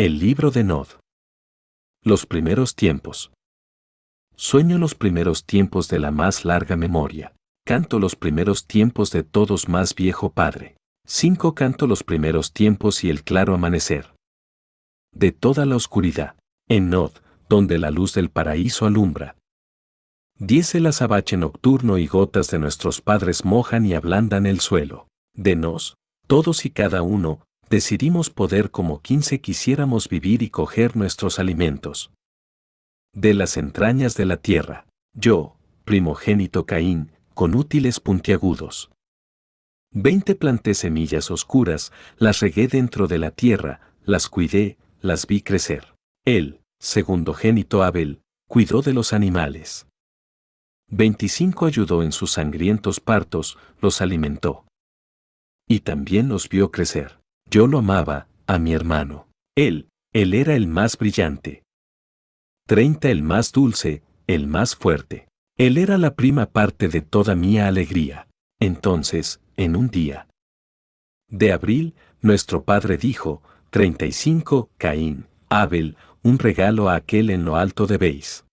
El libro de Nod. Los primeros tiempos. Sueño los primeros tiempos de la más larga memoria. Canto los primeros tiempos de todos más viejo padre. Cinco canto los primeros tiempos y el claro amanecer. De toda la oscuridad. En Nod, donde la luz del paraíso alumbra. Diez el azabache nocturno y gotas de nuestros padres mojan y ablandan el suelo. De nos, todos y cada uno, decidimos poder como quince quisiéramos vivir y coger nuestros alimentos. De las entrañas de la tierra, yo, primogénito Caín, con útiles puntiagudos. Veinte planté semillas oscuras, las regué dentro de la tierra, las cuidé, las vi crecer. Él, segundo génito Abel, cuidó de los animales. Veinticinco ayudó en sus sangrientos partos, los alimentó. Y también los vio crecer. Yo lo amaba, a mi hermano. Él, él era el más brillante. Treinta el más dulce, el más fuerte. Él era la prima parte de toda mi alegría. Entonces, en un día de abril, nuestro padre dijo, 35, Caín, Abel, un regalo a aquel en lo alto debéis.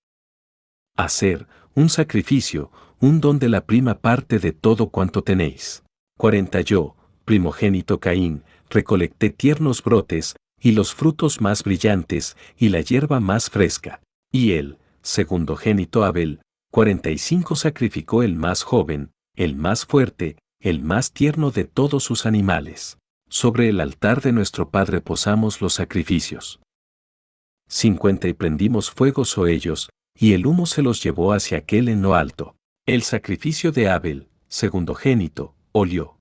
Hacer, un sacrificio, un don de la prima parte de todo cuanto tenéis. 40 yo, primogénito Caín, recolecté tiernos brotes, y los frutos más brillantes, y la hierba más fresca. Y él, segundo génito Abel, 45 sacrificó el más joven, el más fuerte, el más tierno de todos sus animales. Sobre el altar de nuestro Padre posamos los sacrificios. 50 y prendimos fuegos o ellos, y el humo se los llevó hacia aquel en lo alto. El sacrificio de Abel, segundo génito, olió.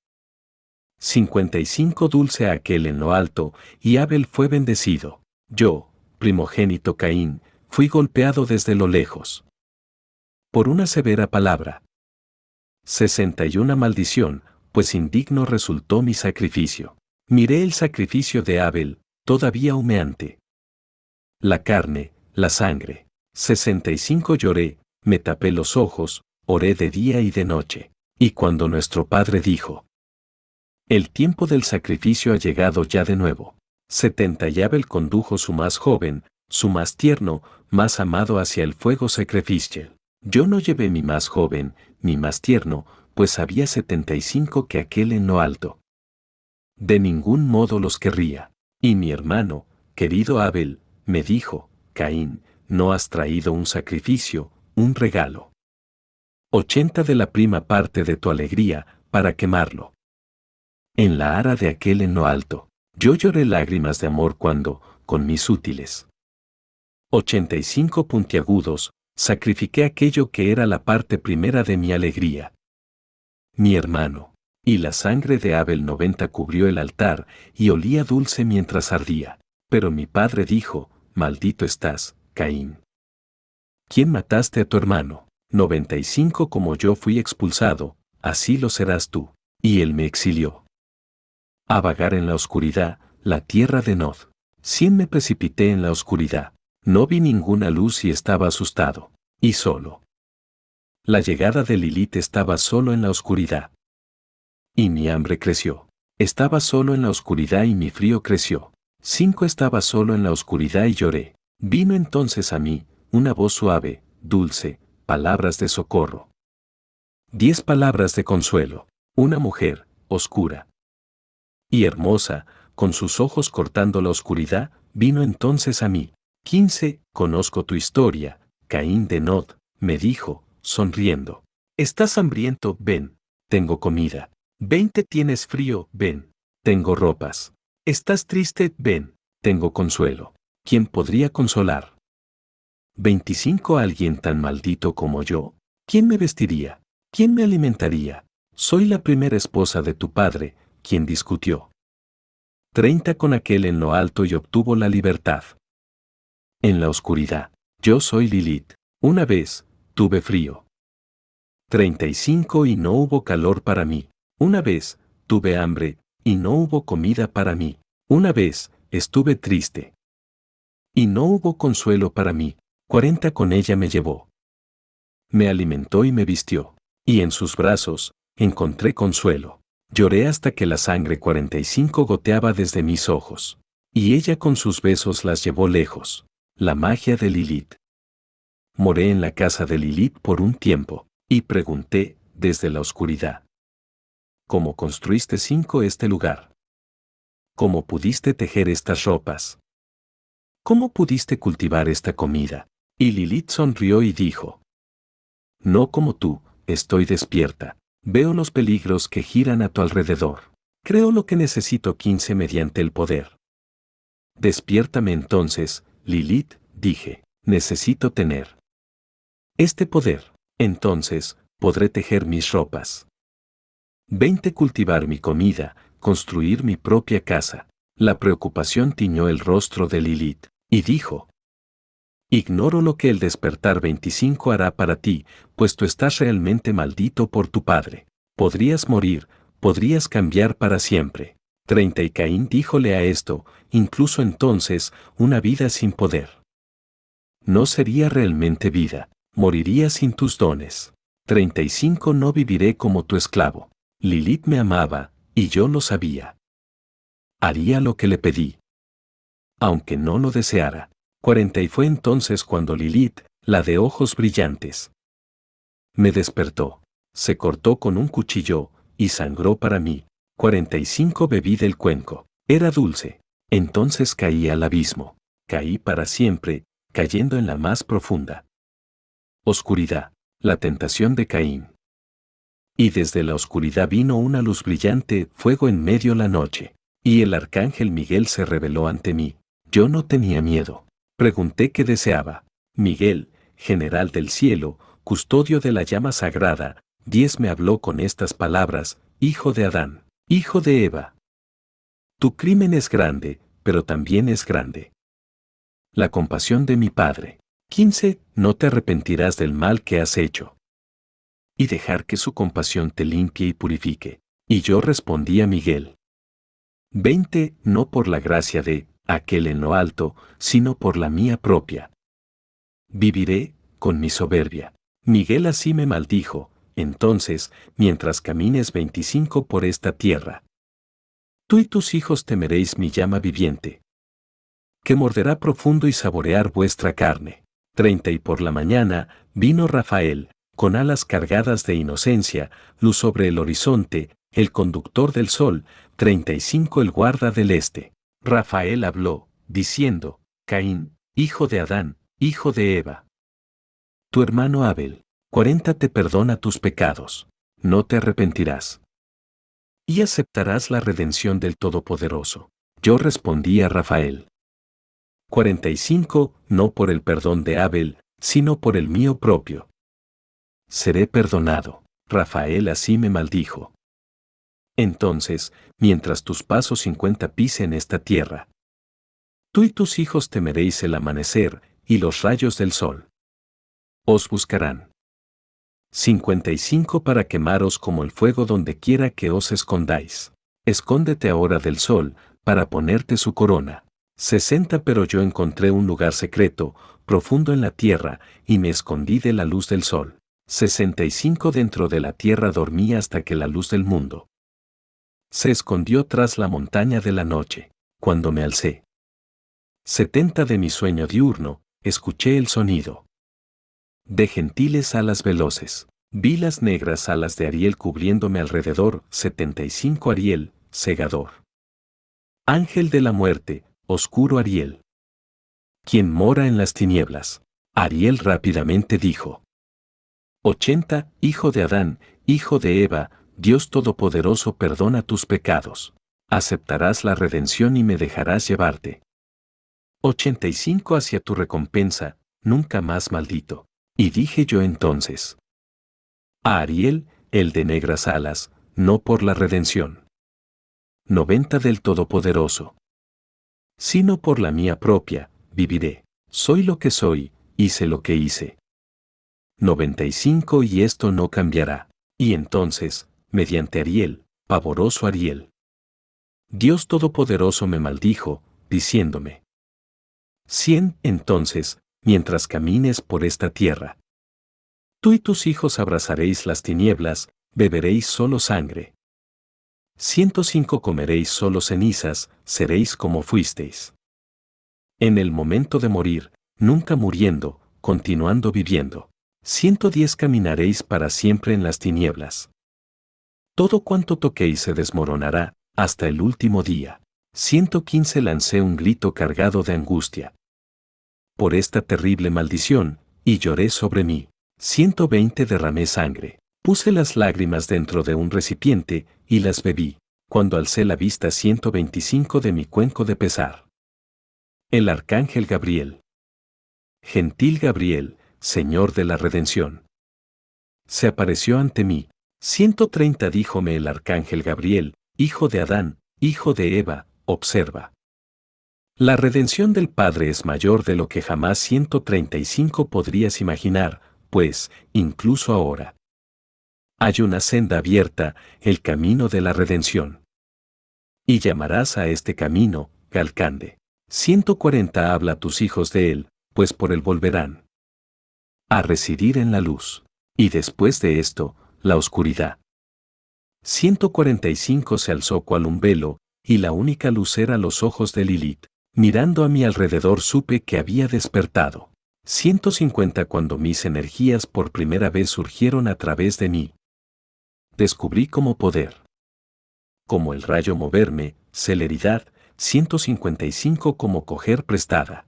55 dulce aquel en lo alto, y Abel fue bendecido. Yo, primogénito Caín, fui golpeado desde lo lejos. Por una severa palabra. 61 maldición, pues indigno resultó mi sacrificio. Miré el sacrificio de Abel, todavía humeante. La carne, la sangre. 65 lloré, me tapé los ojos, oré de día y de noche. Y cuando nuestro Padre dijo, el tiempo del sacrificio ha llegado ya de nuevo. 70 y Abel condujo su más joven, su más tierno, más amado hacia el fuego sacrificial. Yo no llevé mi más joven, mi más tierno, pues había 75 que aquel en lo alto. De ningún modo los querría. Y mi hermano, querido Abel, me dijo, Caín, no has traído un sacrificio, un regalo. 80 de la prima parte de tu alegría, para quemarlo. En la ara de aquel en lo alto, yo lloré lágrimas de amor cuando, con mis útiles 85 puntiagudos, sacrifiqué aquello que era la parte primera de mi alegría. Mi hermano, y la sangre de Abel 90 cubrió el altar y olía dulce mientras ardía. Pero mi padre dijo, maldito estás, Caín. ¿Quién mataste a tu hermano? 95 como yo fui expulsado, así lo serás tú. Y él me exilió a vagar en la oscuridad, la tierra de Nod. Sin me precipité en la oscuridad. No vi ninguna luz y estaba asustado. Y solo. La llegada de Lilith estaba solo en la oscuridad. Y mi hambre creció. Estaba solo en la oscuridad y mi frío creció. Cinco estaba solo en la oscuridad y lloré. Vino entonces a mí, una voz suave, dulce, palabras de socorro. Diez palabras de consuelo. Una mujer, oscura, y hermosa, con sus ojos cortando la oscuridad, vino entonces a mí. 15. Conozco tu historia, Caín de Nod, me dijo, sonriendo. Estás hambriento, ven, tengo comida. 20. Tienes frío, ven, tengo ropas. Estás triste, ven, tengo consuelo. ¿Quién podría consolar? 25. Alguien tan maldito como yo, ¿quién me vestiría? ¿Quién me alimentaría? Soy la primera esposa de tu padre, quien discutió. Treinta con aquel en lo alto y obtuvo la libertad. En la oscuridad, yo soy Lilith. Una vez, tuve frío. Treinta y cinco y no hubo calor para mí. Una vez, tuve hambre, y no hubo comida para mí. Una vez, estuve triste. Y no hubo consuelo para mí. Cuarenta con ella me llevó. Me alimentó y me vistió. Y en sus brazos, encontré consuelo. Lloré hasta que la sangre 45 goteaba desde mis ojos. Y ella con sus besos las llevó lejos. La magia de Lilith. Moré en la casa de Lilith por un tiempo, y pregunté, desde la oscuridad. ¿Cómo construiste cinco este lugar? ¿Cómo pudiste tejer estas ropas? ¿Cómo pudiste cultivar esta comida? Y Lilith sonrió y dijo, No como tú, estoy despierta, veo los peligros que giran a tu alrededor. Creo lo que necesito 15 mediante el poder. Despiértame entonces, Lilith, dije, necesito tener este poder. Entonces, podré tejer mis ropas. 20. Cultivar mi comida, construir mi propia casa. La preocupación tiñó el rostro de Lilith, y dijo, Ignoro lo que el despertar 25 hará para ti, pues tú estás realmente maldito por tu padre. Podrías morir, podrías cambiar para siempre. 30 y Caín díjole a esto, incluso entonces, una vida sin poder. No sería realmente vida, moriría sin tus dones. 35 No viviré como tu esclavo. Lilith me amaba, y yo lo sabía. Haría lo que le pedí. Aunque no lo deseara. 40 Y fue entonces cuando Lilith, la de ojos brillantes, me despertó. Se cortó con un cuchillo, y sangró para mí. 45 Bebí del cuenco. Era dulce. Entonces caí al abismo. Caí para siempre, cayendo en la más profunda. Oscuridad. La tentación de Caín. Y desde la oscuridad vino una luz brillante, fuego en medio la noche. Y el arcángel Miguel se reveló ante mí. Yo no tenía miedo. Pregunté qué deseaba. Miguel, general del cielo, custodio de la llama sagrada, diez me habló con estas palabras, hijo de Adán, hijo de Eva. Tu crimen es grande, pero también es grande. La compasión de mi Padre. 15. No te arrepentirás del mal que has hecho. Y dejar que su compasión te limpie y purifique. Y yo respondí a Miguel. 20. No por la gracia de aquel en lo alto, sino por la mía propia. Viviré, con mi soberbia. Miguel así me maldijo, entonces, mientras camines 25 por esta tierra. Tú y tus hijos temeréis mi llama viviente, que morderá profundo y saborear vuestra carne. 30 y por la mañana, vino Rafael, con alas cargadas de inocencia, luz sobre el horizonte, el conductor del sol, 35 el guarda del este. Rafael habló, diciendo, Caín, hijo de Adán, hijo de Eva. Tu hermano Abel, 40 te perdona tus pecados, no te arrepentirás. Y aceptarás la redención del Todopoderoso. Yo respondí a Rafael. 45 No por el perdón de Abel, sino por el mío propio. Seré perdonado. Rafael así me maldijo. Entonces, mientras tus pasos 50 pisen esta tierra, tú y tus hijos temeréis el amanecer y los rayos del sol. Os buscarán. 55 para quemaros como el fuego donde quiera que os escondáis. Escóndete ahora del sol, para ponerte su corona. 60 Pero yo encontré un lugar secreto, profundo en la tierra, y me escondí de la luz del sol. 65 Dentro de la tierra dormí hasta que la luz del mundo se escondió tras la montaña de la noche, cuando me alcé. 70 De mi sueño diurno, escuché el sonido de gentiles alas veloces. Vi las negras alas de Ariel cubriéndome alrededor, 75 Ariel, segador. Ángel de la muerte, oscuro Ariel. Quien mora en las tinieblas. Ariel rápidamente dijo. 80 Hijo de Adán, hijo de Eva, Dios Todopoderoso perdona tus pecados. Aceptarás la redención y me dejarás llevarte. 85 Hacia tu recompensa, nunca más maldito. Y dije yo entonces. A Ariel, el de negras alas, no por la redención. 90 del Todopoderoso. Sino por la mía propia, viviré. Soy lo que soy, hice lo que hice. 95 Y esto no cambiará. Y entonces, mediante Ariel, pavoroso Ariel. Dios Todopoderoso me maldijo, diciéndome. Cien, entonces, mientras camines por esta tierra. Tú y tus hijos abrazaréis las tinieblas, beberéis solo sangre. 105 comeréis solo cenizas, seréis como fuisteis. En el momento de morir, nunca muriendo, continuando viviendo. 110 caminaréis para siempre en las tinieblas. Todo cuanto toquéis se desmoronará, hasta el último día. 115 lancé un grito cargado de angustia. Por esta terrible maldición, y lloré sobre mí. 120 derramé sangre. Puse las lágrimas dentro de un recipiente, y las bebí, cuando alcé la vista 125 de mi cuenco de pesar. El arcángel Gabriel. Gentil Gabriel, Señor de la redención. Se apareció ante mí. 130 díjome el arcángel Gabriel, hijo de Adán, hijo de Eva, observa. La redención del Padre es mayor de lo que jamás 135 podrías imaginar, pues, incluso ahora, hay una senda abierta, el camino de la redención. Y llamarás a este camino, Galcande. 140 habla a tus hijos de él, pues por él volverán. A residir en la luz. Y después de esto, la oscuridad. 145 se alzó cual un velo, y la única luz era los ojos de Lilith. Mirando a mi alrededor supe que había despertado. 150 cuando mis energías por primera vez surgieron a través de mí, descubrí como poder. Como el rayo moverme, celeridad, 155 como coger prestada.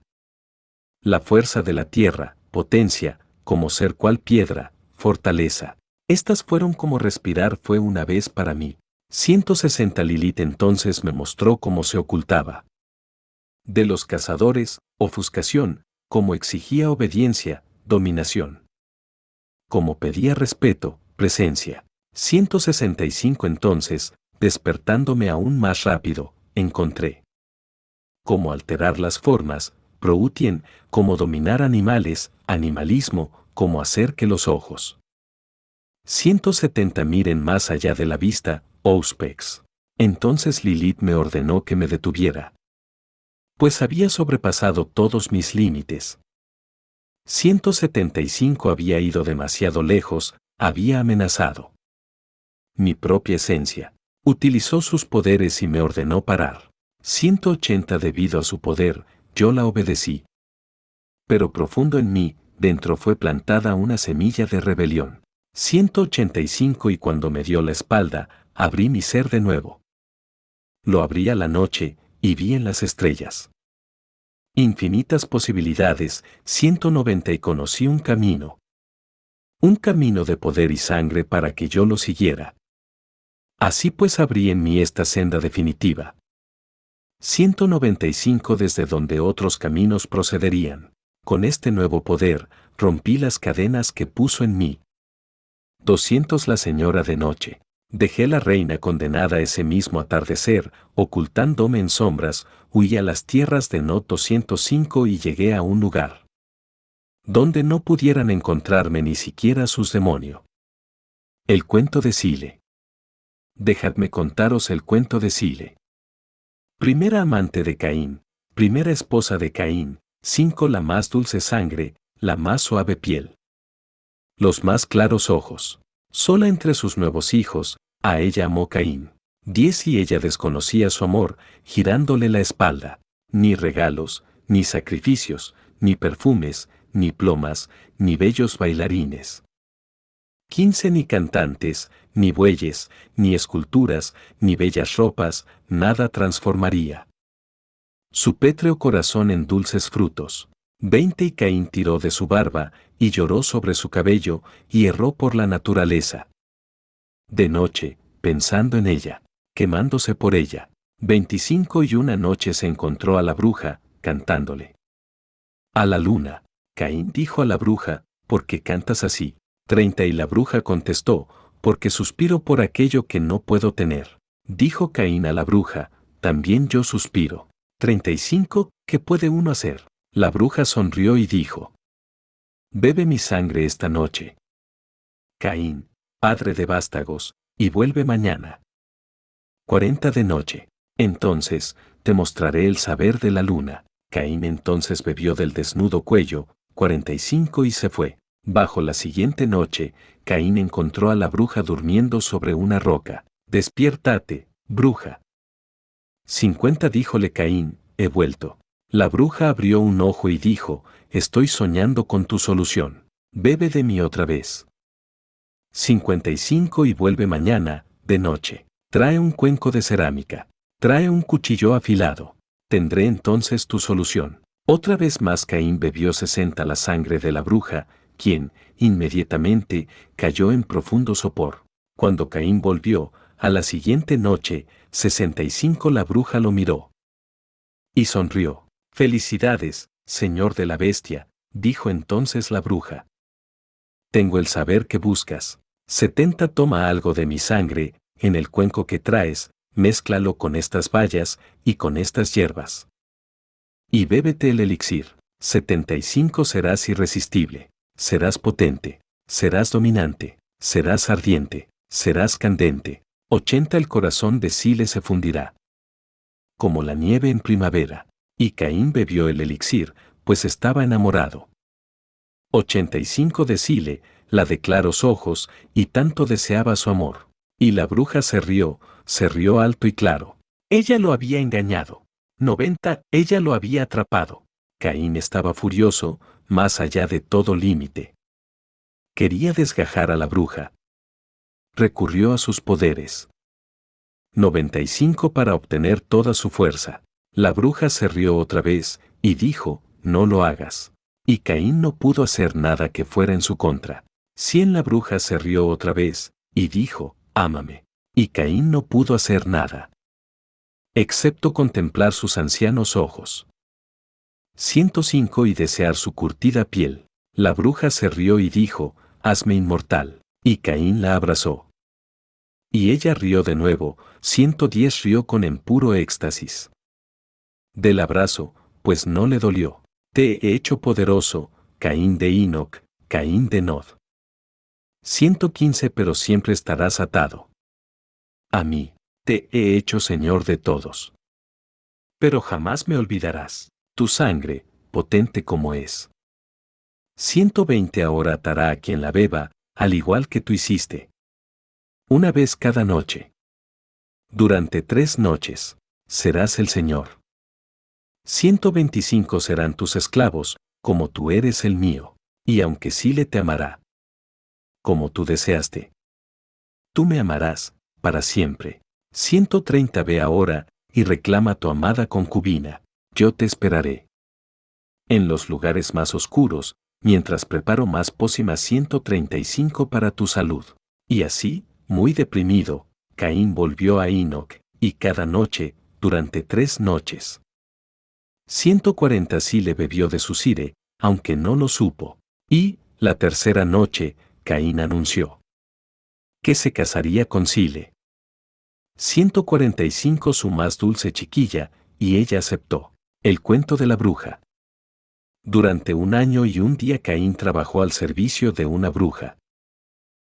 La fuerza de la tierra, potencia, como ser cual piedra, fortaleza. Estas fueron como respirar fue una vez para mí. 160 Lilith entonces me mostró cómo se ocultaba. De los cazadores, ofuscación, como exigía obediencia, dominación. Como pedía respeto, presencia. 165 entonces, despertándome aún más rápido, encontré. Cómo alterar las formas, proutien, cómo dominar animales, animalismo, cómo hacer que los ojos. 170 miren más allá de la vista, Auspex. Entonces Lilith me ordenó que me detuviera. Pues había sobrepasado todos mis límites. 175 había ido demasiado lejos, había amenazado mi propia esencia. Utilizó sus poderes y me ordenó parar. 180 debido a su poder, yo la obedecí. Pero profundo en mí, dentro fue plantada una semilla de rebelión. 185 y cuando me dio la espalda, abrí mi ser de nuevo. Lo abrí a la noche, y vi en las estrellas. Infinitas posibilidades, 190 y conocí un camino. Un camino de poder y sangre para que yo lo siguiera. Así pues abrí en mí esta senda definitiva. 195 desde donde otros caminos procederían. Con este nuevo poder, rompí las cadenas que puso en mí. 200 La señora de noche. Dejé la reina condenada ese mismo atardecer, ocultándome en sombras, huí a las tierras de Noto 105 y llegué a un lugar donde no pudieran encontrarme ni siquiera sus demonios. El cuento de Sile dejadme contaros el cuento de Sile. Primera amante de Caín, primera esposa de Caín, cinco la más dulce sangre, la más suave piel. Los más claros ojos. Sola entre sus nuevos hijos, a ella amó Caín. Diez y ella desconocía su amor, girándole la espalda. Ni regalos, ni sacrificios, ni perfumes, ni plomas, ni bellos bailarines. Quince ni cantantes, ni bueyes, ni esculturas, ni bellas ropas, nada transformaría. Su pétreo corazón en dulces frutos. Veinte y Caín tiró de su barba, y lloró sobre su cabello, y erró por la naturaleza. De noche, pensando en ella, quemándose por ella. Veinticinco y una noche se encontró a la bruja, cantándole. A la luna, Caín dijo a la bruja, ¿por qué cantas así? Treinta y la bruja contestó, porque suspiro por aquello que no puedo tener. Dijo Caín a la bruja, también yo suspiro. Treinta y cinco, ¿qué puede uno hacer? La bruja sonrió y dijo, Bebe mi sangre esta noche. Caín, padre de vástagos, y vuelve mañana. Cuarenta de noche. Entonces, te mostraré el saber de la luna. Caín entonces bebió del desnudo cuello, cuarenta y cinco y se fue. Bajo la siguiente noche, Caín encontró a la bruja durmiendo sobre una roca. Despiértate, Bruja. 50 díjole Caín, he vuelto. La bruja abrió un ojo y dijo, estoy soñando con tu solución. Bebe de mí otra vez. 55 y vuelve mañana, de noche. Trae un cuenco de cerámica. Trae un cuchillo afilado. Tendré entonces tu solución. Otra vez más Caín bebió 60 la sangre de la bruja, quien, inmediatamente, cayó en profundo sopor. Cuando Caín volvió, a la siguiente noche, 65 la bruja lo miró. Y sonrió. Felicidades, señor de la bestia, dijo entonces la bruja. Tengo el saber que buscas. 70 toma algo de mi sangre, en el cuenco que traes, mézclalo con estas bayas y con estas hierbas. Y bébete el elixir. 75 serás irresistible, serás potente, serás dominante, serás ardiente, serás candente. 80 el corazón de Sile se fundirá. Como la nieve en primavera. Y Caín bebió el elixir, pues estaba enamorado. 85 de Sile, la de claros ojos, y tanto deseaba su amor. Y la bruja se rió, se rió alto y claro. Ella lo había engañado. 90. Ella lo había atrapado. Caín estaba furioso, más allá de todo límite. Quería desgajar a la bruja. Recurrió a sus poderes. 95 para obtener toda su fuerza. La bruja se rió otra vez, y dijo, no lo hagas. Y Caín no pudo hacer nada que fuera en su contra. Cien la bruja se rió otra vez, y dijo, ámame. Y Caín no pudo hacer nada. Excepto contemplar sus ancianos ojos. 105 y desear su curtida piel. La bruja se rió y dijo, hazme inmortal. Y Caín la abrazó. Y ella rió de nuevo, 110 rió con puro éxtasis. Del abrazo, pues no le dolió. Te he hecho poderoso, Caín de Enoch, Caín de Nod. 115 pero siempre estarás atado. A mí, te he hecho Señor de todos. Pero jamás me olvidarás, tu sangre, potente como es. 120 ahora atará a quien la beba, al igual que tú hiciste. Una vez cada noche. Durante tres noches, serás el Señor. 125 serán tus esclavos, como tú eres el mío, y aunque sí le te amará. Como tú deseaste. Tú me amarás, para siempre. 130 Ve ahora, y reclama tu amada concubina, yo te esperaré. En los lugares más oscuros, mientras preparo más pócimas 135 para tu salud. Y así, muy deprimido, Caín volvió a Enoch, y cada noche, durante tres noches. 140 sí le bebió de su sire, aunque no lo supo. Y, la tercera noche, Caín anunció que se casaría con Sile. 145 su más dulce chiquilla, y ella aceptó. El cuento de la bruja. Durante un año y un día Caín trabajó al servicio de una bruja.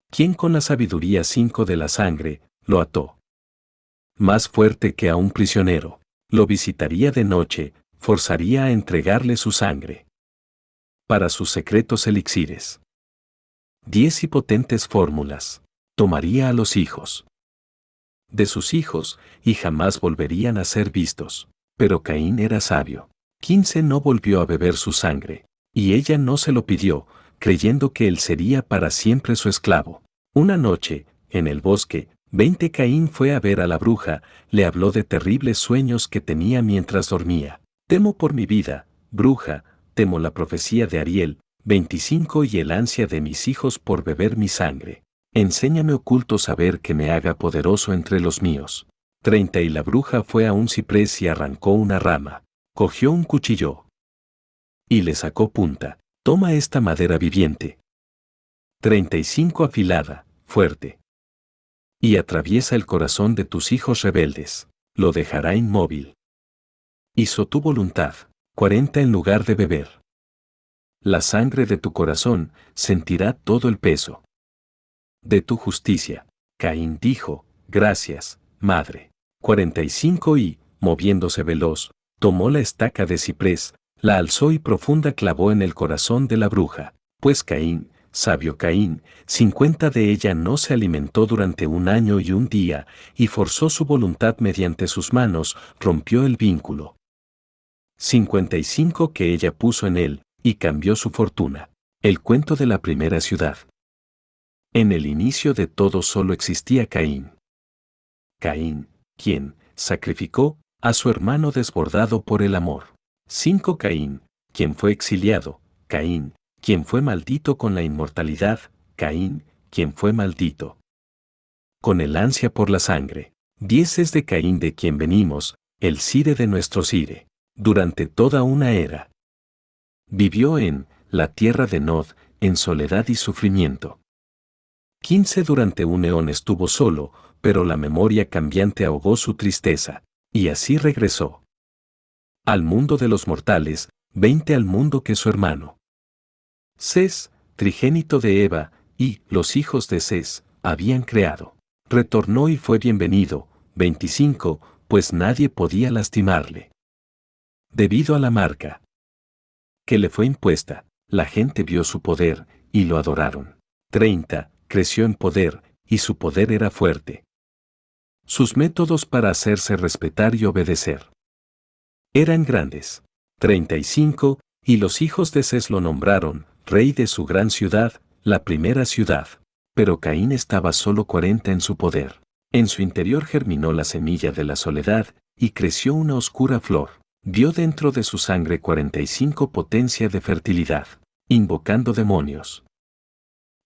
Quien con la sabiduría cinco de la sangre, lo ató. Más fuerte que a un prisionero, lo visitaría de noche, forzaría a entregarle su sangre. Para sus secretos elixires. Diez y potentes fórmulas. Tomaría a los hijos de sus hijos, y jamás volverían a ser vistos. Pero Caín era sabio. Quince no volvió a beber su sangre, y ella no se lo pidió, creyendo que él sería para siempre su esclavo. Una noche, en el bosque, veinte Caín fue a ver a la bruja, le habló de terribles sueños que tenía mientras dormía. Temo por mi vida, bruja, temo la profecía de Ariel, 25 y el ansia de mis hijos por beber mi sangre. Enséñame oculto saber que me haga poderoso entre los míos. 30 y la bruja fue a un ciprés y arrancó una rama. Cogió un cuchillo. Y le sacó punta. Toma esta madera viviente. 35 afilada, fuerte. Y atraviesa el corazón de tus hijos rebeldes. Lo dejará inmóvil. Hizo tu voluntad. 40 en lugar de beber. La sangre de tu corazón sentirá todo el peso de tu justicia. Caín dijo, gracias, madre. 45 y, moviéndose veloz, tomó la estaca de ciprés, la alzó y profunda clavó en el corazón de la bruja, pues Caín, sabio Caín, cincuenta de ella no se alimentó durante un año y un día, y forzó su voluntad mediante sus manos, rompió el vínculo. 55 que ella puso en él, y cambió su fortuna. El cuento de la primera ciudad. En el inicio de todo solo existía Caín. Caín, quien sacrificó a su hermano desbordado por el amor. 5 Caín, quien fue exiliado. Caín, quien fue maldito con la inmortalidad. Caín, quien fue maldito con el ansia por la sangre. 10 es de Caín de quien venimos, el Sire de nuestro Sire, durante toda una era. Vivió en la tierra de Nod, en soledad y sufrimiento. 15 durante un eón estuvo solo, pero la memoria cambiante ahogó su tristeza, y así regresó. Al mundo de los mortales, 20 al mundo que su hermano. Ses, trigénito de Eva, y los hijos de Ses, habían creado. Retornó y fue bienvenido, 25, pues nadie podía lastimarle. Debido a la marca que le fue impuesta, la gente vio su poder, y lo adoraron. 30, creció en poder, y su poder era fuerte. Sus métodos para hacerse respetar y obedecer eran grandes. 35, y los hijos de Ces lo nombraron, rey de su gran ciudad, la primera ciudad. Pero Caín estaba solo 40 en su poder. En su interior germinó la semilla de la soledad, y creció una oscura flor. Dio dentro de su sangre 45 potencia de fertilidad, invocando demonios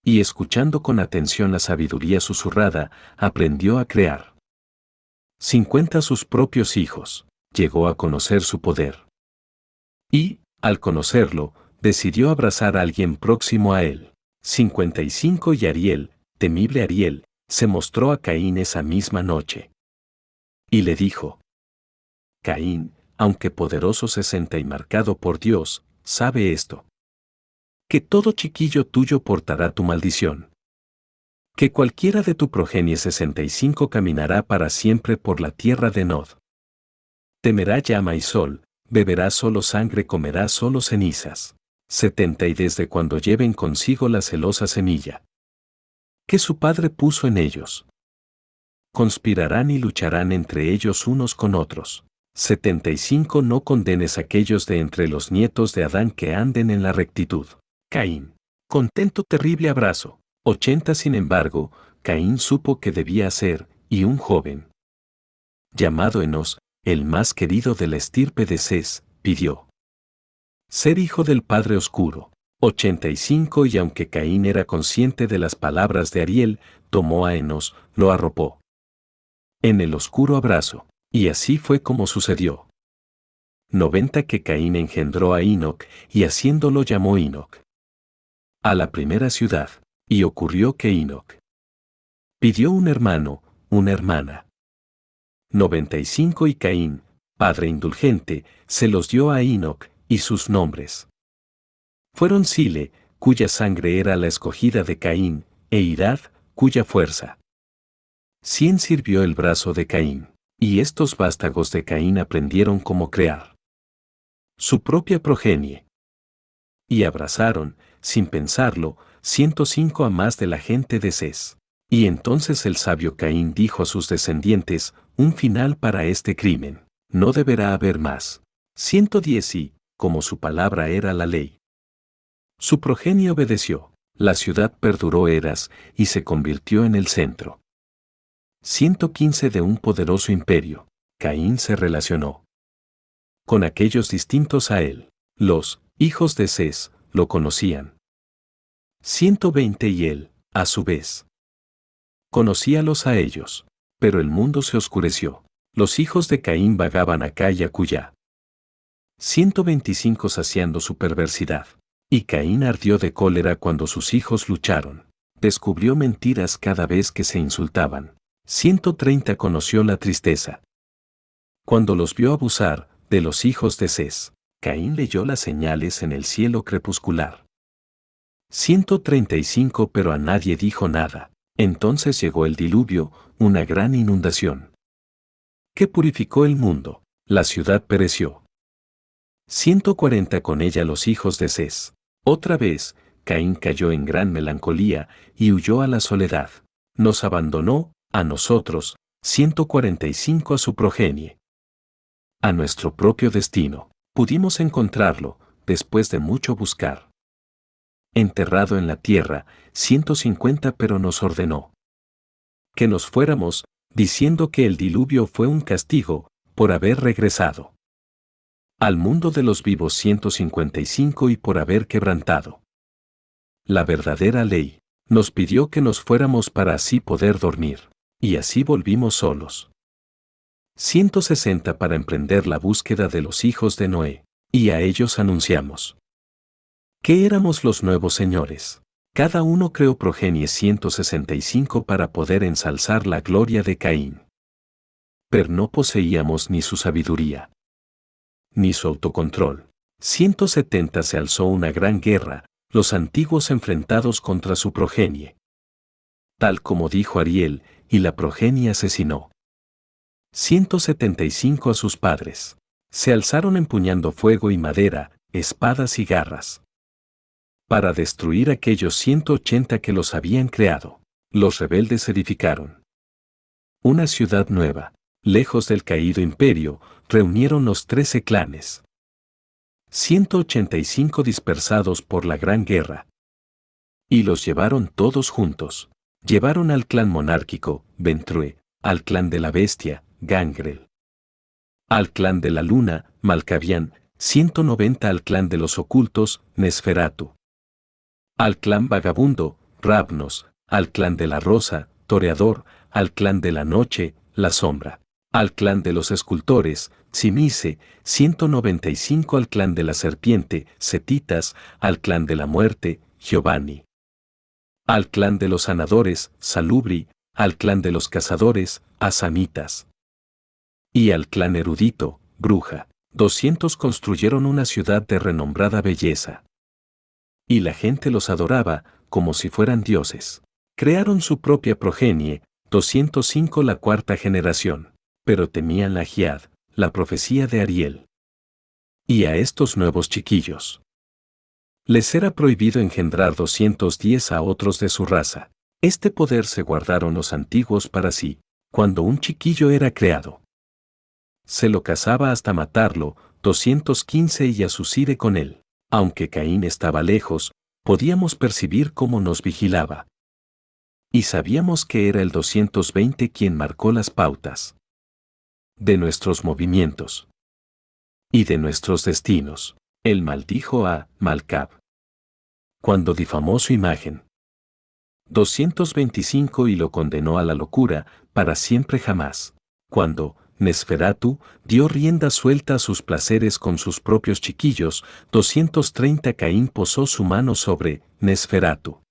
y escuchando con atención la sabiduría susurrada, aprendió a crear. 50 sus propios hijos, llegó a conocer su poder. Y, al conocerlo, decidió abrazar a alguien próximo a él. 55 y Ariel, temible Ariel, se mostró a Caín esa misma noche. Y le dijo, Caín, aunque poderoso sesenta y marcado por Dios, sabe esto que todo chiquillo tuyo portará tu maldición. Que cualquiera de tu progenie 65 caminará para siempre por la tierra de Nod. Temerá llama y sol, beberá solo sangre, comerá solo cenizas. 70 y desde cuando lleven consigo la celosa semilla. Que su padre puso en ellos. Conspirarán y lucharán entre ellos unos con otros. 75 No condenes a aquellos de entre los nietos de Adán que anden en la rectitud. Caín. Contento terrible abrazo. 80 Sin embargo, Caín supo que debía hacer, y un joven, llamado Enos, el más querido de la estirpe de Cés, pidió ser hijo del Padre Oscuro. 85 Y aunque Caín era consciente de las palabras de Ariel, tomó a Enos, lo arropó en el oscuro abrazo, y así fue como sucedió. 90 que Caín engendró a Enoch, y haciéndolo llamó Enoch a la primera ciudad, y ocurrió que Enoch pidió un hermano, una hermana. 95 y Caín, padre indulgente, se los dio a Enoch, y sus nombres. Fueron Sile, cuya sangre era la escogida de Caín, e Irad, cuya fuerza. Cien sirvió el brazo de Caín, y estos vástagos de Caín aprendieron cómo crear su propia progenie. Y abrazaron, sin pensarlo, 105 a más de la gente de Cés. Y entonces el sabio Caín dijo a sus descendientes, un final para este crimen, no deberá haber más. 110 y, como su palabra era la ley. Su progenie obedeció, la ciudad perduró eras y se convirtió en el centro. 115 de un poderoso imperio, Caín se relacionó con aquellos distintos a él, los hijos de Cés, lo conocían. 120 y él, a su vez. Conocíalos a ellos, pero el mundo se oscureció. Los hijos de Caín vagaban acá y acullá. 125 saciando su perversidad. Y Caín ardió de cólera cuando sus hijos lucharon. Descubrió mentiras cada vez que se insultaban. 130 conoció la tristeza. Cuando los vio abusar, de los hijos de Cés. Caín leyó las señales en el cielo crepuscular. 135 pero a nadie dijo nada. Entonces llegó el diluvio, una gran inundación. Que purificó el mundo, la ciudad pereció. 140 con ella los hijos de Cés. Otra vez, Caín cayó en gran melancolía y huyó a la soledad. Nos abandonó, a nosotros, 145 a su progenie. A nuestro propio destino. Pudimos encontrarlo, después de mucho buscar. Enterrado en la tierra, 150 pero nos ordenó. Que nos fuéramos, diciendo que el diluvio fue un castigo, por haber regresado. Al mundo de los vivos 155 y por haber quebrantado. La verdadera ley, nos pidió que nos fuéramos para así poder dormir. Y así volvimos solos. 160 para emprender la búsqueda de los hijos de Noé, y a ellos anunciamos. Que éramos los nuevos señores. Cada uno creó progenie 165 para poder ensalzar la gloria de Caín. Pero no poseíamos ni su sabiduría, ni su autocontrol. 170 se alzó una gran guerra, los antiguos enfrentados contra su progenie. Tal como dijo Ariel, y la progenie asesinó. 175 a sus padres. Se alzaron empuñando fuego y madera, espadas y garras. Para destruir aquellos 180 que los habían creado, los rebeldes edificaron. Una ciudad nueva, lejos del caído imperio, reunieron los trece clanes. 185 dispersados por la gran guerra. Y los llevaron todos juntos. Llevaron al clan monárquico, Ventrue, al clan de la bestia, Gangrel. Al clan de la luna, Malkavian, 190 al clan de los ocultos, Nesferatu. Al clan vagabundo, Rabnos, al clan de la rosa, Toreador, al clan de la noche, La sombra. Al clan de los escultores, Simise, 195 al clan de la serpiente, Setitas, al clan de la muerte, Giovanni. Al clan de los sanadores, Salubri, al clan de los cazadores, Asamitas. Y al clan erudito, Bruja, 200 construyeron una ciudad de renombrada belleza. Y la gente los adoraba, como si fueran dioses. Crearon su propia progenie, 205 la cuarta generación. Pero temían la Giad, la profecía de Ariel. Y a estos nuevos chiquillos. Les era prohibido engendrar 210 a otros de su raza. Este poder se guardaron los antiguos para sí, cuando un chiquillo era creado. Se lo cazaba hasta matarlo, 215 y asusire con él. Aunque Caín estaba lejos, podíamos percibir cómo nos vigilaba. Y sabíamos que era el 220 quien marcó las pautas de nuestros movimientos y de nuestros destinos. Él maldijo a Malcab cuando difamó su imagen. 225 y lo condenó a la locura, para siempre jamás. Cuando, Nesferatu, dio rienda suelta a sus placeres con sus propios chiquillos, 230 Caín posó su mano sobre Nesferatu.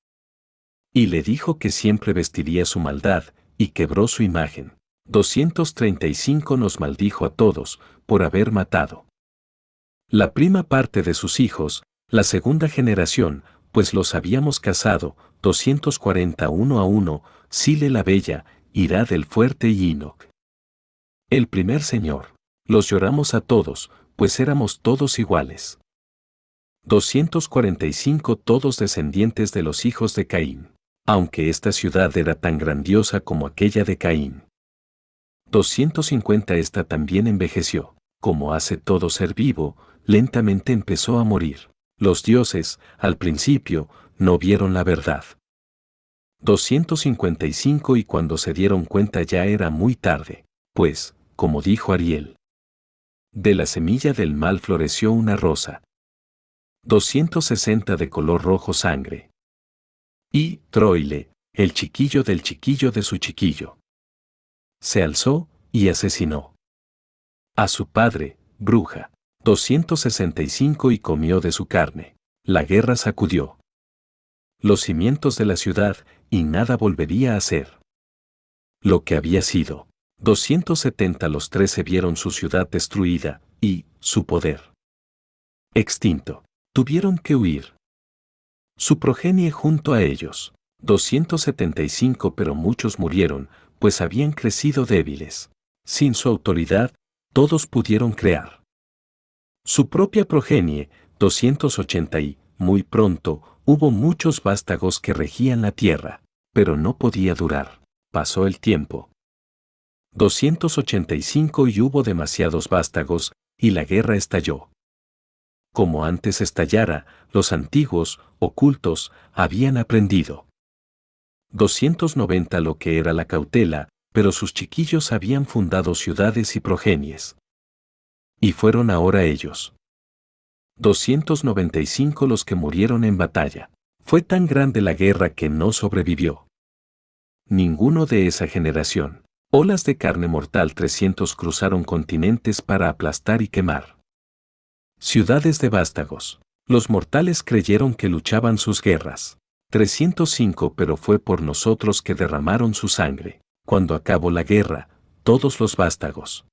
Y le dijo que siempre vestiría su maldad, y quebró su imagen. 235 nos maldijo a todos por haber matado. La prima parte de sus hijos, la segunda generación, pues los habíamos casado, 241 a 1, Sile la Bella, Irá del Fuerte y Enoch. El primer señor. Los lloramos a todos, pues éramos todos iguales. 245 todos descendientes de los hijos de Caín, aunque esta ciudad era tan grandiosa como aquella de Caín. 250 esta también envejeció. Como hace todo ser vivo, lentamente empezó a morir. Los dioses, al principio, no vieron la verdad. 255 y cuando se dieron cuenta ya era muy tarde, pues, como dijo Ariel, de la semilla del mal floreció una rosa. 260 de color rojo sangre. Y, Troile, el chiquillo del chiquillo de su chiquillo se alzó y asesinó a su padre, bruja, 265 y comió de su carne. La guerra sacudió los cimientos de la ciudad y nada volvería a ser lo que había sido. 270 los trece vieron su ciudad destruida y su poder extinto. Tuvieron que huir. Su progenie junto a ellos. 275 pero muchos murieron, pues habían crecido débiles. Sin su autoridad, todos pudieron crear. Su propia progenie, 280 y, Muy pronto, hubo muchos vástagos que regían la tierra, pero no podía durar. Pasó el tiempo. 285 y hubo demasiados vástagos, y la guerra estalló. Como antes estallara, los antiguos, ocultos, habían aprendido. 290 lo que era la cautela, pero sus chiquillos habían fundado ciudades y progenies. Y fueron ahora ellos. 295 los que murieron en batalla. Fue tan grande la guerra que no sobrevivió. Ninguno de esa generación. Olas de carne mortal 300 cruzaron continentes para aplastar y quemar. Ciudades de vástagos. Los mortales creyeron que luchaban sus guerras. 305 pero fue por nosotros que derramaron su sangre. Cuando acabó la guerra, todos los vástagos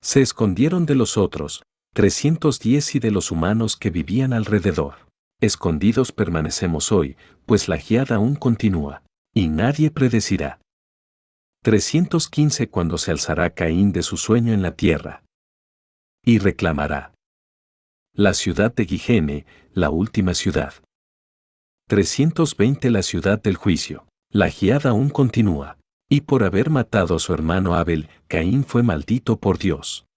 se escondieron de los otros, 310 y de los humanos que vivían alrededor. Escondidos permanecemos hoy, pues la giada aún continúa, y nadie predecirá. 315 cuando se alzará Caín de su sueño en la tierra. Y reclamará. La ciudad de Gigene, la última ciudad. 320 la ciudad del juicio. La giada aún continúa. Y por haber matado a su hermano Abel, Caín fue maldito por Dios.